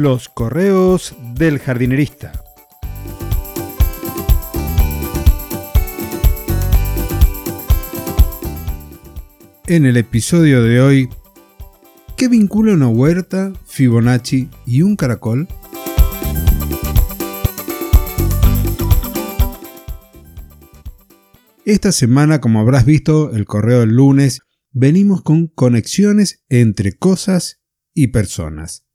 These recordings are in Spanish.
Los correos del jardinerista. En el episodio de hoy, ¿qué vincula una huerta, Fibonacci y un caracol? Esta semana, como habrás visto, el correo del lunes, venimos con conexiones entre cosas y personas.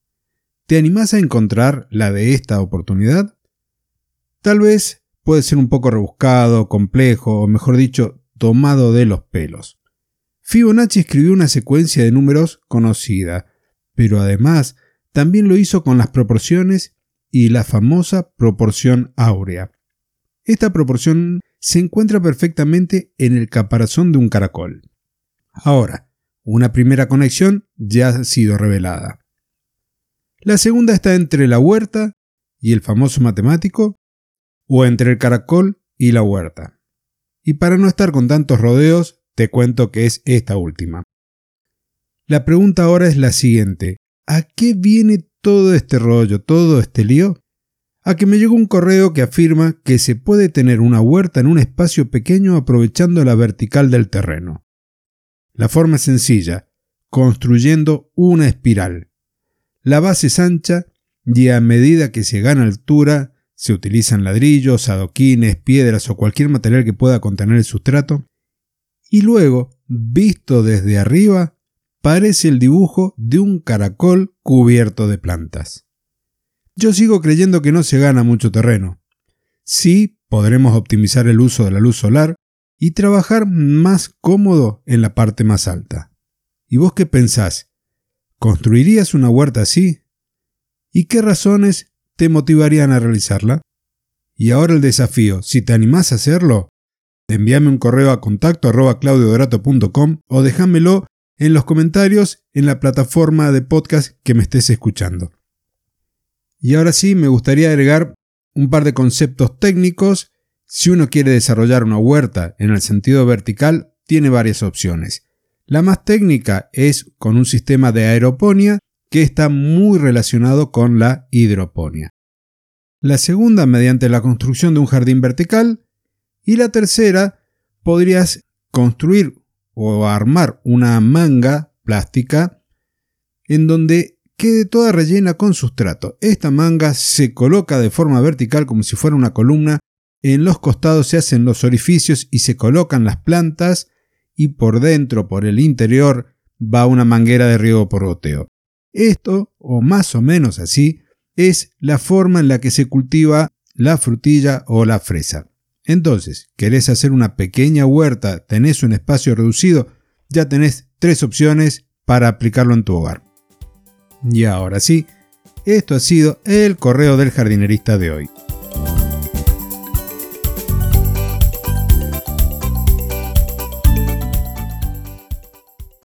¿Te animás a encontrar la de esta oportunidad? Tal vez puede ser un poco rebuscado, complejo, o mejor dicho, tomado de los pelos. Fibonacci escribió una secuencia de números conocida, pero además también lo hizo con las proporciones y la famosa proporción áurea. Esta proporción se encuentra perfectamente en el caparazón de un caracol. Ahora, una primera conexión ya ha sido revelada. La segunda está entre la huerta y el famoso matemático, o entre el caracol y la huerta. Y para no estar con tantos rodeos, te cuento que es esta última. La pregunta ahora es la siguiente. ¿A qué viene todo este rollo, todo este lío? A que me llegó un correo que afirma que se puede tener una huerta en un espacio pequeño aprovechando la vertical del terreno. La forma es sencilla, construyendo una espiral. La base es ancha y a medida que se gana altura, se utilizan ladrillos, adoquines, piedras o cualquier material que pueda contener el sustrato. Y luego, visto desde arriba, parece el dibujo de un caracol cubierto de plantas. Yo sigo creyendo que no se gana mucho terreno. Sí, podremos optimizar el uso de la luz solar, y trabajar más cómodo en la parte más alta. ¿Y vos qué pensás? ¿Construirías una huerta así? ¿Y qué razones te motivarían a realizarla? Y ahora el desafío, si te animás a hacerlo, envíame un correo a contacto arroba o déjamelo en los comentarios en la plataforma de podcast que me estés escuchando. Y ahora sí, me gustaría agregar un par de conceptos técnicos si uno quiere desarrollar una huerta en el sentido vertical, tiene varias opciones. La más técnica es con un sistema de aeroponía que está muy relacionado con la hidroponía. La segunda mediante la construcción de un jardín vertical y la tercera podrías construir o armar una manga plástica en donde quede toda rellena con sustrato. Esta manga se coloca de forma vertical como si fuera una columna en los costados se hacen los orificios y se colocan las plantas y por dentro, por el interior, va una manguera de riego por goteo. Esto, o más o menos así, es la forma en la que se cultiva la frutilla o la fresa. Entonces, ¿querés hacer una pequeña huerta? ¿Tenés un espacio reducido? Ya tenés tres opciones para aplicarlo en tu hogar. Y ahora sí, esto ha sido el correo del jardinerista de hoy.